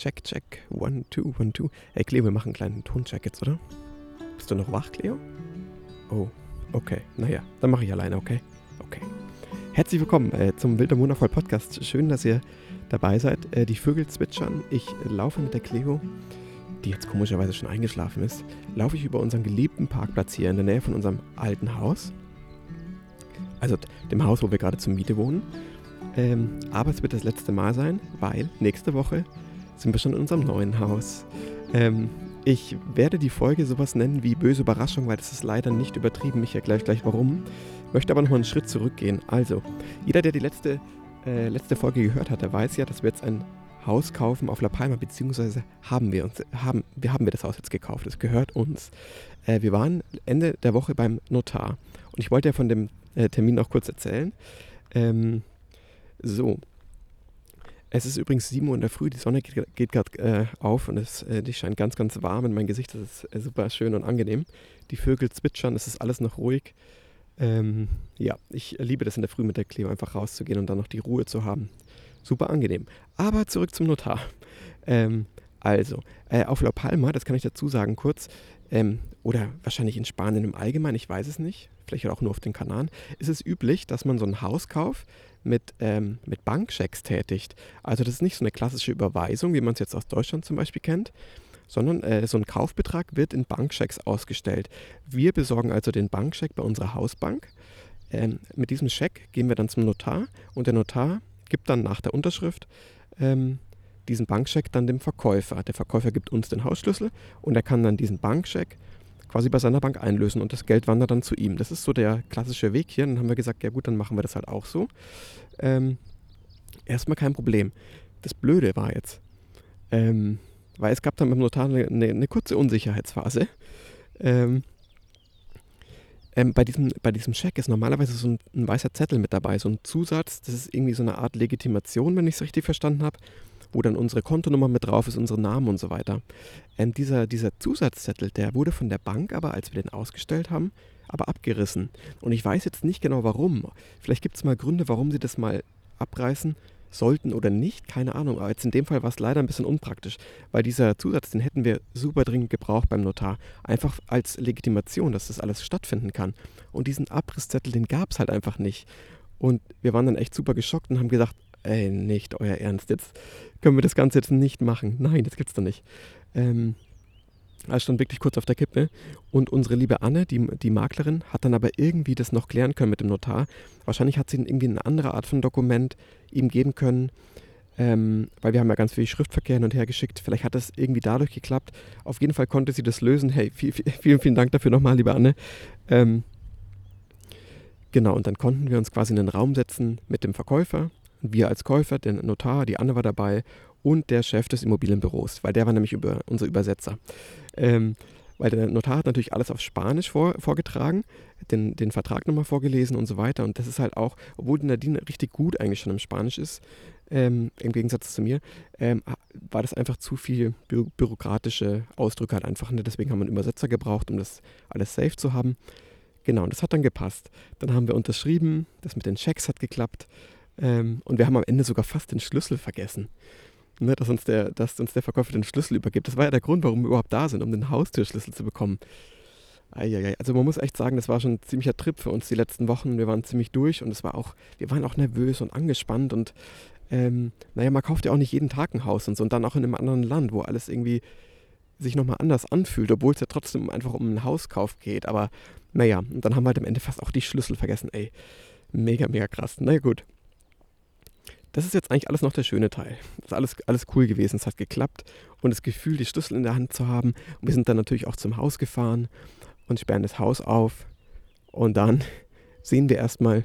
Check, check. One, two, one, two. Hey, Cleo, wir machen einen kleinen Toncheck jetzt, oder? Bist du noch wach, Cleo? Oh, okay. Naja, dann mache ich alleine, okay? Okay. Herzlich willkommen äh, zum Wilder Wundervoll Podcast. Schön, dass ihr dabei seid. Äh, die Vögel zwitschern. Ich laufe mit der Cleo, die jetzt komischerweise schon eingeschlafen ist, laufe ich über unseren geliebten Parkplatz hier in der Nähe von unserem alten Haus. Also dem Haus, wo wir gerade zur Miete wohnen. Ähm, aber es wird das letzte Mal sein, weil nächste Woche sind wir schon in unserem neuen Haus. Ähm, ich werde die Folge sowas nennen wie böse Überraschung, weil das ist leider nicht übertrieben. Ich erkläre gleich warum. Möchte aber noch mal einen Schritt zurückgehen. Also, jeder, der die letzte, äh, letzte Folge gehört hat, der weiß ja, dass wir jetzt ein Haus kaufen auf La Palma, beziehungsweise haben wir uns, haben, wir haben wir das Haus jetzt gekauft. Es gehört uns. Äh, wir waren Ende der Woche beim Notar. Und ich wollte ja von dem äh, Termin noch kurz erzählen. Ähm, so, es ist übrigens 7 Uhr in der Früh, die Sonne geht, gerade äh, auf und es, äh, die scheint ganz, ganz warm in mein Gesicht. Das ist äh, super schön und angenehm. Die Vögel zwitschern, es ist alles noch ruhig. Ähm, ja, ich liebe das in der Früh mit der Cleo einfach rauszugehen und dann noch die Ruhe zu haben. Super angenehm. Aber zurück zum Notar. Ähm, also, äh, auf La Palma, das kann ich dazu sagen kurz, ähm, oder wahrscheinlich in Spanien im Allgemeinen, ich weiß es nicht, vielleicht auch nur auf den Kanaren, ist es üblich, dass man so ein Haus kauft, mit, ähm, mit Bankchecks tätigt. Also das ist nicht so eine klassische Überweisung, wie man es jetzt aus Deutschland zum Beispiel kennt, sondern äh, so ein Kaufbetrag wird in Bankchecks ausgestellt. Wir besorgen also den Bankcheck bei unserer Hausbank. Ähm, mit diesem Scheck gehen wir dann zum Notar und der Notar gibt dann nach der Unterschrift ähm, diesen Bankcheck dann dem Verkäufer. Der Verkäufer gibt uns den Hausschlüssel und er kann dann diesen Bankcheck quasi bei seiner Bank einlösen und das Geld wandert dann zu ihm. Das ist so der klassische Weg hier. Dann haben wir gesagt, ja gut, dann machen wir das halt auch so. Ähm, erstmal kein Problem. Das Blöde war jetzt, ähm, weil es gab dann beim Notar eine, eine, kurze Unsicherheitsphase. Ähm, ähm, bei, diesem, bei diesem Scheck ist normalerweise so ein, ein, weißer Zettel mit dabei, so ein Zusatz. Das ist irgendwie so eine Art Legitimation, wenn ich es richtig verstanden habe wo dann unsere Kontonummer mit drauf ist, unsere Namen und so weiter. Ähm, dieser, dieser Zusatzzettel, der wurde von der Bank aber, als wir den ausgestellt haben, aber abgerissen. Und ich weiß jetzt nicht genau warum. Vielleicht gibt es mal Gründe, warum sie das mal abreißen sollten oder nicht, keine Ahnung. Aber jetzt in dem Fall war es leider ein bisschen unpraktisch, weil dieser Zusatz, den hätten wir super dringend gebraucht beim Notar. Einfach als Legitimation, dass das alles stattfinden kann. Und diesen Abrisszettel, den gab es halt einfach nicht. Und wir waren dann echt super geschockt und haben gedacht, ey, nicht euer Ernst, jetzt können wir das Ganze jetzt nicht machen. Nein, das gibt's doch nicht. Ähm, also stand wirklich kurz auf der Kippe. Und unsere liebe Anne, die, die Maklerin, hat dann aber irgendwie das noch klären können mit dem Notar. Wahrscheinlich hat sie irgendwie eine andere Art von Dokument ihm geben können, ähm, weil wir haben ja ganz viel Schriftverkehr hin und her geschickt. Vielleicht hat das irgendwie dadurch geklappt. Auf jeden Fall konnte sie das lösen. Hey, viel, viel, vielen, vielen Dank dafür nochmal, liebe Anne. Ähm, genau, und dann konnten wir uns quasi in den Raum setzen mit dem Verkäufer wir als Käufer, der Notar, die Anne war dabei und der Chef des Immobilienbüros, weil der war nämlich über, unser Übersetzer. Ähm, weil der Notar hat natürlich alles auf Spanisch vor, vorgetragen, den, den Vertrag nochmal vorgelesen und so weiter. Und das ist halt auch, obwohl Nadine richtig gut eigentlich schon im Spanisch ist, ähm, im Gegensatz zu mir, ähm, war das einfach zu viel bü bürokratische Ausdrücke halt einfach. Ne? Deswegen haben wir einen Übersetzer gebraucht, um das alles safe zu haben. Genau, und das hat dann gepasst. Dann haben wir unterschrieben, das mit den Checks hat geklappt. Ähm, und wir haben am Ende sogar fast den Schlüssel vergessen. Ne, dass, uns der, dass uns der Verkäufer den Schlüssel übergibt. Das war ja der Grund, warum wir überhaupt da sind, um den Haustürschlüssel zu bekommen. Eieiei. Also man muss echt sagen, das war schon ein ziemlicher Trip für uns die letzten Wochen. Wir waren ziemlich durch und es war auch, wir waren auch nervös und angespannt und ähm, naja, man kauft ja auch nicht jeden Tag ein Haus und so und dann auch in einem anderen Land, wo alles irgendwie sich nochmal anders anfühlt, obwohl es ja trotzdem einfach um einen Hauskauf geht. Aber naja, und dann haben wir halt am Ende fast auch die Schlüssel vergessen. Ey, mega, mega krass. Na naja, gut das ist jetzt eigentlich alles noch der schöne Teil. Das ist alles, alles cool gewesen, es hat geklappt und das Gefühl, die Schlüssel in der Hand zu haben. Und wir sind dann natürlich auch zum Haus gefahren und sperren das Haus auf und dann sehen wir erstmal,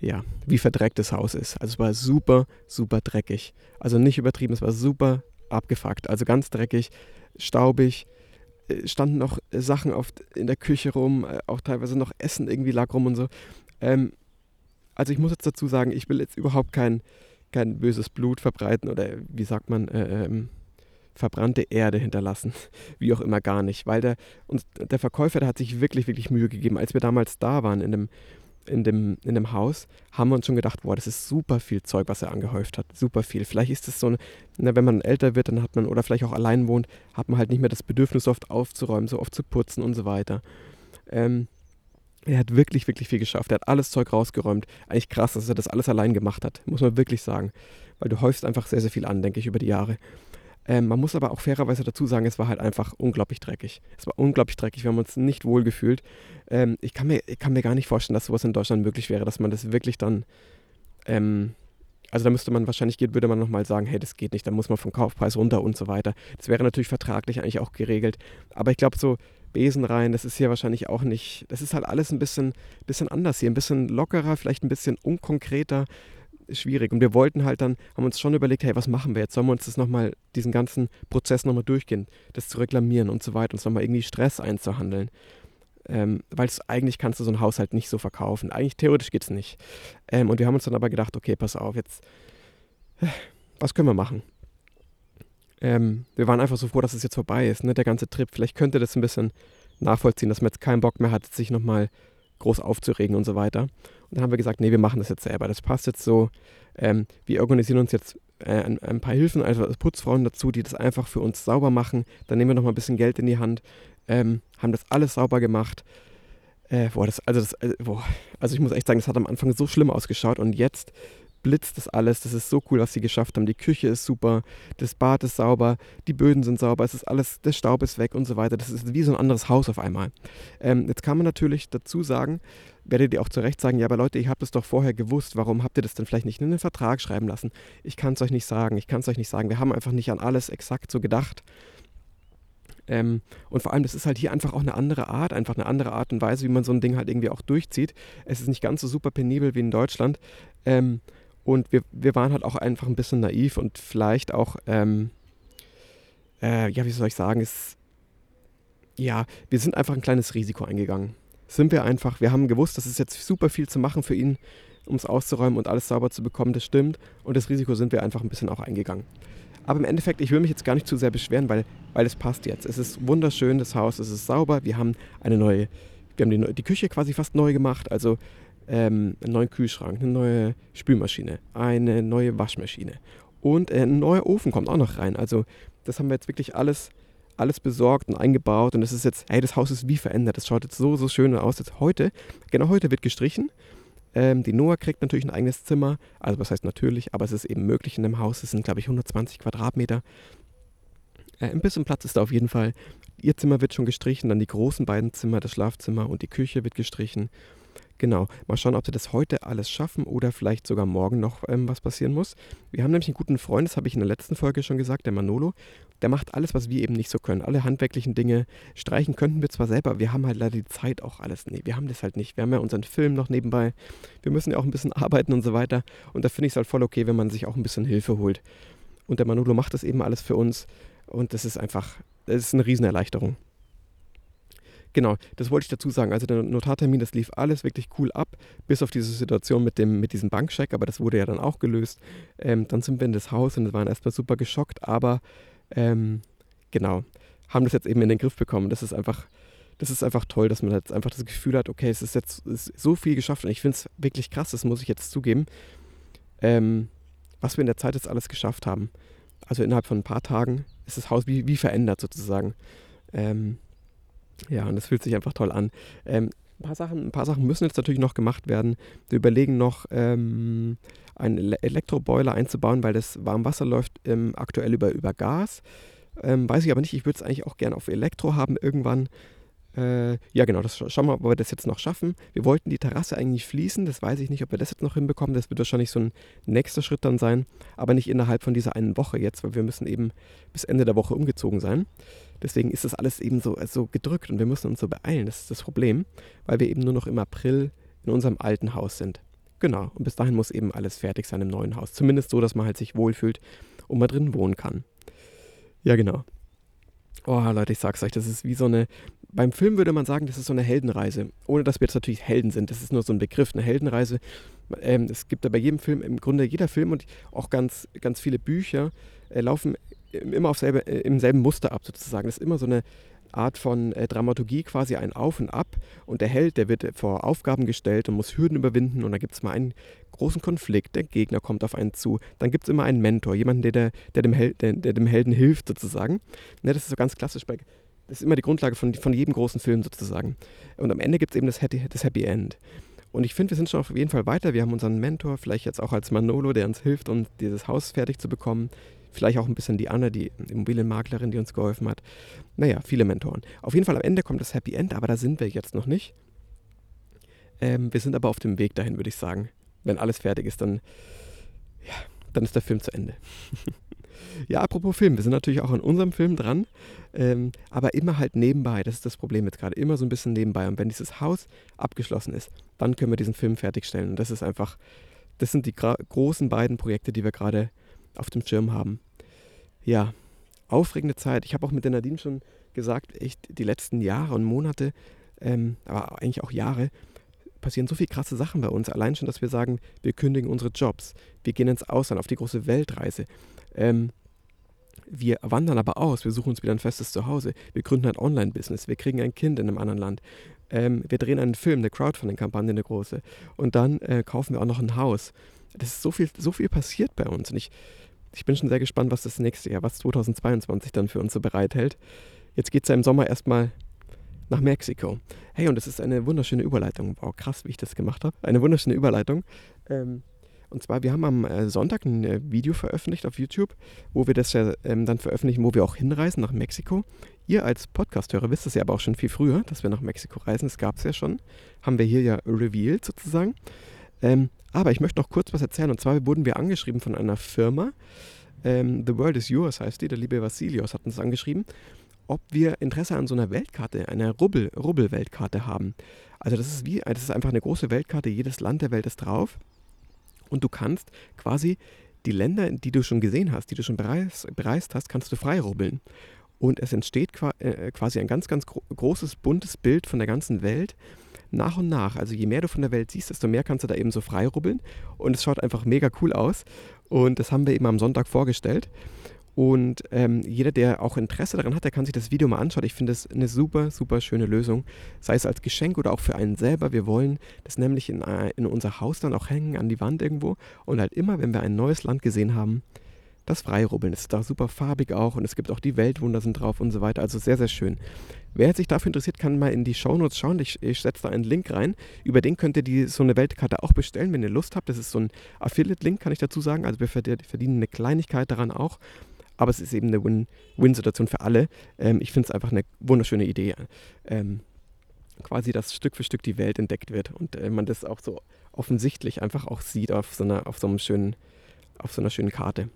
ja, wie verdreckt das Haus ist. Also es war super, super dreckig. Also nicht übertrieben, es war super abgefuckt. Also ganz dreckig, staubig, äh, standen noch Sachen oft in der Küche rum, äh, auch teilweise noch Essen irgendwie lag rum und so. Ähm, also ich muss jetzt dazu sagen, ich will jetzt überhaupt kein, kein böses Blut verbreiten oder wie sagt man, äh, ähm, verbrannte Erde hinterlassen. Wie auch immer gar nicht. Weil der, uns, der Verkäufer, der hat sich wirklich, wirklich Mühe gegeben. Als wir damals da waren, in dem, in dem, in dem Haus, haben wir uns schon gedacht, boah, das ist super viel Zeug, was er angehäuft hat. Super viel. Vielleicht ist es so, eine, na, wenn man älter wird, dann hat man, oder vielleicht auch allein wohnt, hat man halt nicht mehr das Bedürfnis, so oft aufzuräumen, so oft zu putzen und so weiter. Ähm, er hat wirklich, wirklich viel geschafft. Er hat alles Zeug rausgeräumt. Eigentlich krass, dass er das alles allein gemacht hat, muss man wirklich sagen. Weil du häufst einfach sehr, sehr viel an, denke ich, über die Jahre. Ähm, man muss aber auch fairerweise dazu sagen, es war halt einfach unglaublich dreckig. Es war unglaublich dreckig, wir haben uns nicht wohl gefühlt. Ähm, ich, kann mir, ich kann mir gar nicht vorstellen, dass sowas in Deutschland möglich wäre, dass man das wirklich dann. Ähm, also da müsste man wahrscheinlich, geht, würde man nochmal sagen, hey, das geht nicht, da muss man vom Kaufpreis runter und so weiter. Das wäre natürlich vertraglich eigentlich auch geregelt. Aber ich glaube, so Besen rein, das ist hier wahrscheinlich auch nicht, das ist halt alles ein bisschen, bisschen anders hier, ein bisschen lockerer, vielleicht ein bisschen unkonkreter schwierig. Und wir wollten halt dann, haben uns schon überlegt, hey, was machen wir jetzt? Sollen wir uns das nochmal, diesen ganzen Prozess nochmal durchgehen, das zu reklamieren und so weiter, uns nochmal irgendwie Stress einzuhandeln. Ähm, weil eigentlich kannst du so ein Haushalt nicht so verkaufen. Eigentlich theoretisch geht es nicht. Ähm, und wir haben uns dann aber gedacht, okay, pass auf, jetzt, was können wir machen? Ähm, wir waren einfach so froh, dass es jetzt vorbei ist, ne, der ganze Trip. Vielleicht könnte das ein bisschen nachvollziehen, dass man jetzt keinen Bock mehr hat, sich nochmal groß aufzuregen und so weiter. Und dann haben wir gesagt, nee, wir machen das jetzt selber. Das passt jetzt so. Ähm, wir organisieren uns jetzt äh, ein, ein, paar Hilfen, also Putzfrauen dazu, die das einfach für uns sauber machen. Dann nehmen wir noch mal ein bisschen Geld in die Hand, ähm, haben das alles sauber gemacht. Äh, boah, das, also, das, äh, boah, also ich muss echt sagen, das hat am Anfang so schlimm ausgeschaut und jetzt blitzt das alles. Das ist so cool, was sie geschafft haben. Die Küche ist super, das Bad ist sauber, die Böden sind sauber, es ist alles, der Staub ist weg und so weiter. Das ist wie so ein anderes Haus auf einmal. Ähm, jetzt kann man natürlich dazu sagen, werdet ihr auch zu Recht sagen, ja, aber Leute, ihr habt es doch vorher gewusst, warum habt ihr das denn vielleicht nicht in den Vertrag schreiben lassen? Ich kann es euch nicht sagen, ich kann es euch nicht sagen. Wir haben einfach nicht an alles exakt so gedacht. Ähm, und vor allem, das ist halt hier einfach auch eine andere Art, einfach eine andere Art und Weise, wie man so ein Ding halt irgendwie auch durchzieht. Es ist nicht ganz so super penibel wie in Deutschland. Ähm, und wir, wir waren halt auch einfach ein bisschen naiv und vielleicht auch, ähm, äh, ja, wie soll ich sagen, ist, ja, wir sind einfach ein kleines Risiko eingegangen. Sind wir einfach, wir haben gewusst, das ist jetzt super viel zu machen für ihn, um es auszuräumen und alles sauber zu bekommen, das stimmt. Und das Risiko sind wir einfach ein bisschen auch eingegangen. Aber im Endeffekt, ich will mich jetzt gar nicht zu sehr beschweren, weil, weil es passt jetzt. Es ist wunderschön, das Haus, es ist sauber. Wir haben eine neue, wir haben die, die Küche quasi fast neu gemacht. Also ähm, einen neuen Kühlschrank, eine neue Spülmaschine, eine neue Waschmaschine und äh, ein neuer Ofen kommt auch noch rein. Also das haben wir jetzt wirklich alles, alles besorgt und eingebaut und es ist jetzt, hey, das Haus ist wie verändert. Das schaut jetzt so, so schön aus. Jetzt heute, genau heute wird gestrichen. Ähm, die Noah kriegt natürlich ein eigenes Zimmer. Also was heißt natürlich, aber es ist eben möglich in dem Haus. Es sind, glaube ich, 120 Quadratmeter. Äh, ein bisschen Platz ist da auf jeden Fall. Ihr Zimmer wird schon gestrichen, dann die großen beiden Zimmer, das Schlafzimmer und die Küche wird gestrichen. Genau, mal schauen, ob sie das heute alles schaffen oder vielleicht sogar morgen noch ähm, was passieren muss. Wir haben nämlich einen guten Freund, das habe ich in der letzten Folge schon gesagt, der Manolo. Der macht alles, was wir eben nicht so können. Alle handwerklichen Dinge streichen könnten wir zwar selber, wir haben halt leider die Zeit auch alles. Nee, wir haben das halt nicht. Wir haben ja unseren Film noch nebenbei. Wir müssen ja auch ein bisschen arbeiten und so weiter. Und da finde ich es halt voll okay, wenn man sich auch ein bisschen Hilfe holt. Und der Manolo macht das eben alles für uns. Und das ist einfach, das ist eine Riesenerleichterung. Genau, das wollte ich dazu sagen. Also der Notartermin, das lief alles wirklich cool ab, bis auf diese Situation mit, dem, mit diesem Bankcheck, aber das wurde ja dann auch gelöst. Ähm, dann sind wir in das Haus und waren erstmal super geschockt, aber ähm, genau, haben das jetzt eben in den Griff bekommen. Das ist einfach, das ist einfach toll, dass man jetzt einfach das Gefühl hat, okay, es ist jetzt ist so viel geschafft und ich finde es wirklich krass, das muss ich jetzt zugeben, ähm, was wir in der Zeit jetzt alles geschafft haben. Also innerhalb von ein paar Tagen ist das Haus wie, wie verändert sozusagen. Ähm, ja, und das fühlt sich einfach toll an. Ähm, ein, paar Sachen, ein paar Sachen müssen jetzt natürlich noch gemacht werden. Wir überlegen noch, ähm, einen Elektroboiler einzubauen, weil das Warmwasser läuft ähm, aktuell über, über Gas. Ähm, weiß ich aber nicht, ich würde es eigentlich auch gerne auf Elektro haben irgendwann. Äh, ja, genau, das schauen wir, ob wir das jetzt noch schaffen. Wir wollten die Terrasse eigentlich fließen, das weiß ich nicht, ob wir das jetzt noch hinbekommen. Das wird wahrscheinlich so ein nächster Schritt dann sein, aber nicht innerhalb von dieser einen Woche jetzt, weil wir müssen eben bis Ende der Woche umgezogen sein. Deswegen ist das alles eben so, so gedrückt und wir müssen uns so beeilen. Das ist das Problem, weil wir eben nur noch im April in unserem alten Haus sind. Genau, und bis dahin muss eben alles fertig sein im neuen Haus. Zumindest so, dass man halt sich wohlfühlt und mal drin wohnen kann. Ja, genau. Oh, Leute, ich sag's euch, das ist wie so eine. Beim Film würde man sagen, das ist so eine Heldenreise. Ohne dass wir jetzt natürlich Helden sind. Das ist nur so ein Begriff, eine Heldenreise. Ähm, es gibt ja bei jedem Film, im Grunde jeder Film und auch ganz, ganz viele Bücher äh, laufen immer auf selbe, äh, im selben Muster ab, sozusagen. Das ist immer so eine, Art von äh, Dramaturgie quasi ein Auf und Ab. Und der Held, der wird vor Aufgaben gestellt und muss Hürden überwinden. Und da gibt es mal einen großen Konflikt. Der Gegner kommt auf einen zu. Dann gibt es immer einen Mentor, jemanden, der, der, der, dem Hel der, der dem Helden hilft sozusagen. Ne, das ist so ganz klassisch bei. Das ist immer die Grundlage von, von jedem großen Film sozusagen. Und am Ende gibt es eben das Happy, das Happy End. Und ich finde, wir sind schon auf jeden Fall weiter. Wir haben unseren Mentor, vielleicht jetzt auch als Manolo, der uns hilft, um dieses Haus fertig zu bekommen. Vielleicht auch ein bisschen die Anne, die Immobilienmaklerin, die uns geholfen hat. Naja, viele Mentoren. Auf jeden Fall am Ende kommt das Happy End, aber da sind wir jetzt noch nicht. Ähm, wir sind aber auf dem Weg dahin, würde ich sagen. Wenn alles fertig ist, dann, ja, dann ist der Film zu Ende. ja, apropos Film, wir sind natürlich auch an unserem Film dran, ähm, aber immer halt nebenbei. Das ist das Problem jetzt gerade. Immer so ein bisschen nebenbei. Und wenn dieses Haus abgeschlossen ist, dann können wir diesen Film fertigstellen. Und das ist einfach, das sind die großen beiden Projekte, die wir gerade auf dem Schirm haben. Ja, aufregende Zeit. Ich habe auch mit der Nadine schon gesagt, echt die letzten Jahre und Monate, ähm, aber eigentlich auch Jahre, passieren so viele krasse Sachen bei uns. Allein schon, dass wir sagen, wir kündigen unsere Jobs, wir gehen ins Ausland auf die große Weltreise. Ähm, wir wandern aber aus, wir suchen uns wieder ein festes Zuhause, wir gründen ein Online-Business, wir kriegen ein Kind in einem anderen Land, ähm, wir drehen einen Film, eine Crowdfunding-Kampagne, eine große und dann äh, kaufen wir auch noch ein Haus. Das ist so viel, so viel passiert bei uns und ich, ich bin schon sehr gespannt, was das nächste Jahr, was 2022 dann für uns so bereithält. Jetzt geht es ja im Sommer erstmal nach Mexiko. Hey, und das ist eine wunderschöne Überleitung. Wow, krass, wie ich das gemacht habe. Eine wunderschöne Überleitung. Ähm, und zwar, wir haben am äh, Sonntag ein äh, Video veröffentlicht auf YouTube, wo wir das ja ähm, dann veröffentlichen, wo wir auch hinreisen nach Mexiko. Ihr als Podcasthörer wisst es ja aber auch schon viel früher, dass wir nach Mexiko reisen. Das gab es ja schon. Haben wir hier ja revealed sozusagen. Ähm, aber ich möchte noch kurz was erzählen. Und zwar wurden wir angeschrieben von einer Firma. Ähm, The World is Yours heißt die. Der liebe Vasilios hat uns angeschrieben, ob wir Interesse an so einer Weltkarte, einer Rubbel-Weltkarte haben. Also das ist wie, das ist einfach eine große Weltkarte. Jedes Land der Welt ist drauf. Und du kannst quasi die Länder, die du schon gesehen hast, die du schon bereist, bereist hast, kannst du frei rubbeln. Und es entsteht äh, quasi ein ganz, ganz großes, buntes Bild von der ganzen Welt nach und nach. Also je mehr du von der Welt siehst, desto mehr kannst du da eben so frei rubbeln. Und es schaut einfach mega cool aus. Und das haben wir eben am Sonntag vorgestellt. Und ähm, jeder, der auch Interesse daran hat, der kann sich das Video mal anschauen. Ich finde es eine super, super schöne Lösung. Sei es als Geschenk oder auch für einen selber. Wir wollen das nämlich in, äh, in unser Haus dann auch hängen, an die Wand irgendwo. Und halt immer, wenn wir ein neues Land gesehen haben, das Freirubbeln. Es ist da super farbig auch und es gibt auch die Weltwunder sind drauf und so weiter. Also sehr, sehr schön. Wer sich dafür interessiert, kann mal in die Shownotes schauen. Ich, ich setze da einen Link rein. Über den könnt ihr die, so eine Weltkarte auch bestellen, wenn ihr Lust habt. Das ist so ein Affiliate-Link, kann ich dazu sagen. Also wir verdienen eine Kleinigkeit daran auch. Aber es ist eben eine Win-Win-Situation für alle. Ähm, ich finde es einfach eine wunderschöne Idee. Ähm, quasi, dass Stück für Stück die Welt entdeckt wird und äh, man das auch so offensichtlich einfach auch sieht auf so einer, auf so einem schönen, auf so einer schönen Karte.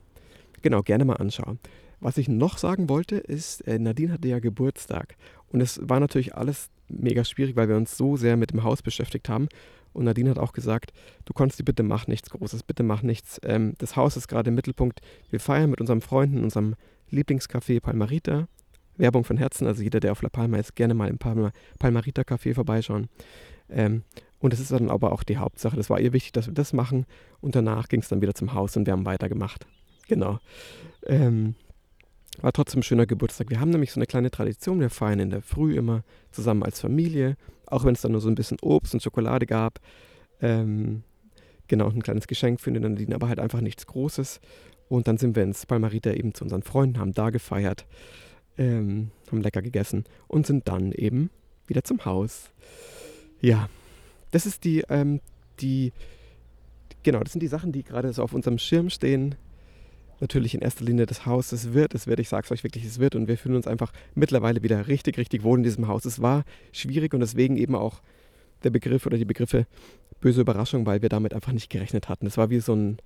Genau, gerne mal anschauen. Was ich noch sagen wollte, ist, äh, Nadine hatte ja Geburtstag. Und es war natürlich alles mega schwierig, weil wir uns so sehr mit dem Haus beschäftigt haben. Und Nadine hat auch gesagt, du konntest die bitte mach nichts Großes, bitte mach nichts. Ähm, das Haus ist gerade im Mittelpunkt. Wir feiern mit unserem Freunden in unserem Lieblingscafé Palmarita. Werbung von Herzen, also jeder, der auf La Palma ist, gerne mal im Palma, Palmarita Café vorbeischauen. Ähm, und das ist dann aber auch die Hauptsache. Das war ihr wichtig, dass wir das machen. Und danach ging es dann wieder zum Haus und wir haben weitergemacht. Genau. Ähm, war trotzdem ein schöner Geburtstag. Wir haben nämlich so eine kleine Tradition. Wir feiern in der Früh immer zusammen als Familie, auch wenn es dann nur so ein bisschen Obst und Schokolade gab. Ähm, genau, ein kleines Geschenk für den Nadine, aber halt einfach nichts Großes. Und dann sind wir ins Palmarita eben zu unseren Freunden, haben da gefeiert, ähm, haben lecker gegessen und sind dann eben wieder zum Haus. Ja, das ist die, ähm, die, genau, das sind die Sachen, die gerade so auf unserem Schirm stehen natürlich in erster Linie das Haus. Es wird, es wird, ich sage es euch wirklich, es wird. Und wir fühlen uns einfach mittlerweile wieder richtig, richtig wohl in diesem Haus. Es war schwierig und deswegen eben auch der Begriff oder die Begriffe böse Überraschung, weil wir damit einfach nicht gerechnet hatten. Es war wie so ein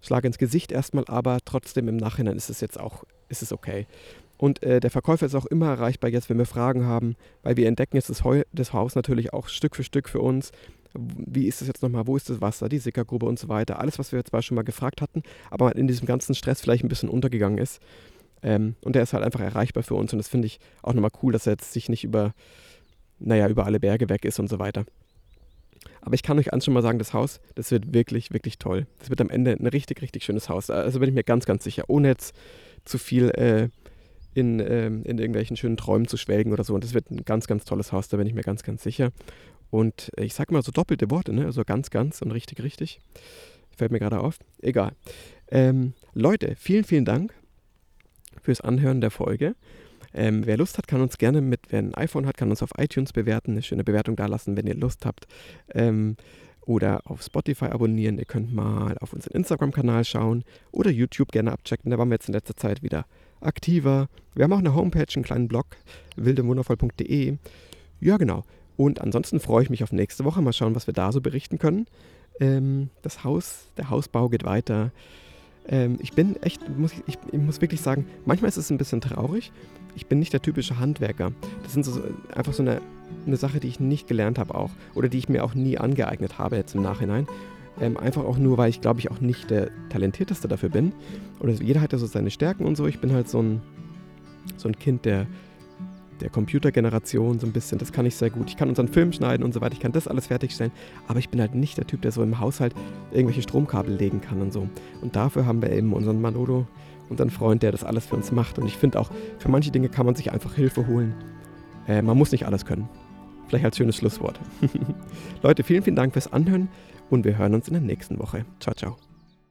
Schlag ins Gesicht erstmal, aber trotzdem im Nachhinein ist es jetzt auch, ist es okay. Und äh, der Verkäufer ist auch immer erreichbar jetzt, wenn wir Fragen haben, weil wir entdecken jetzt das, Heu das Haus natürlich auch Stück für Stück für uns wie ist das jetzt nochmal, wo ist das Wasser, die Sickergrube und so weiter. Alles, was wir jetzt zwar schon mal gefragt hatten, aber in diesem ganzen Stress vielleicht ein bisschen untergegangen ist. Ähm, und der ist halt einfach erreichbar für uns und das finde ich auch nochmal cool, dass er jetzt sich nicht über, naja, über alle Berge weg ist und so weiter. Aber ich kann euch eins schon mal sagen, das Haus, das wird wirklich, wirklich toll. Das wird am Ende ein richtig, richtig schönes Haus. Also bin ich mir ganz, ganz sicher. Ohne jetzt zu viel, äh, in, ähm, in irgendwelchen schönen Träumen zu schwelgen oder so. Und das wird ein ganz, ganz tolles Haus, da bin ich mir ganz, ganz sicher. Und ich sag mal so doppelte Worte, ne? Also ganz, ganz und richtig, richtig. Fällt mir gerade auf. Egal. Ähm, Leute, vielen, vielen Dank fürs Anhören der Folge. Ähm, wer Lust hat, kann uns gerne mit, wer ein iPhone hat, kann uns auf iTunes bewerten, eine schöne Bewertung da lassen, wenn ihr Lust habt. Ähm, oder auf Spotify abonnieren. Ihr könnt mal auf unseren Instagram-Kanal schauen oder YouTube gerne abchecken. Da waren wir jetzt in letzter Zeit wieder aktiver. Wir haben auch eine Homepage, einen kleinen Blog, wildemwundervoll.de. Ja, genau. Und ansonsten freue ich mich auf nächste Woche. Mal schauen, was wir da so berichten können. Ähm, das Haus, der Hausbau geht weiter. Ähm, ich bin echt, muss ich, ich, ich, muss wirklich sagen, manchmal ist es ein bisschen traurig. Ich bin nicht der typische Handwerker. Das sind so, einfach so eine, eine Sache, die ich nicht gelernt habe auch. Oder die ich mir auch nie angeeignet habe jetzt im Nachhinein. Ähm, einfach auch nur, weil ich glaube ich auch nicht der Talentierteste dafür bin. Oder jeder hat ja so seine Stärken und so. Ich bin halt so ein, so ein Kind der, der Computergeneration so ein bisschen. Das kann ich sehr gut. Ich kann unseren Film schneiden und so weiter. Ich kann das alles fertigstellen. Aber ich bin halt nicht der Typ, der so im Haushalt irgendwelche Stromkabel legen kann und so. Und dafür haben wir eben unseren Manolo, unseren Freund, der das alles für uns macht. Und ich finde auch, für manche Dinge kann man sich einfach Hilfe holen. Äh, man muss nicht alles können. Vielleicht als schönes Schlusswort. Leute, vielen, vielen Dank fürs Anhören und wir hören uns in der nächsten Woche. Ciao, ciao.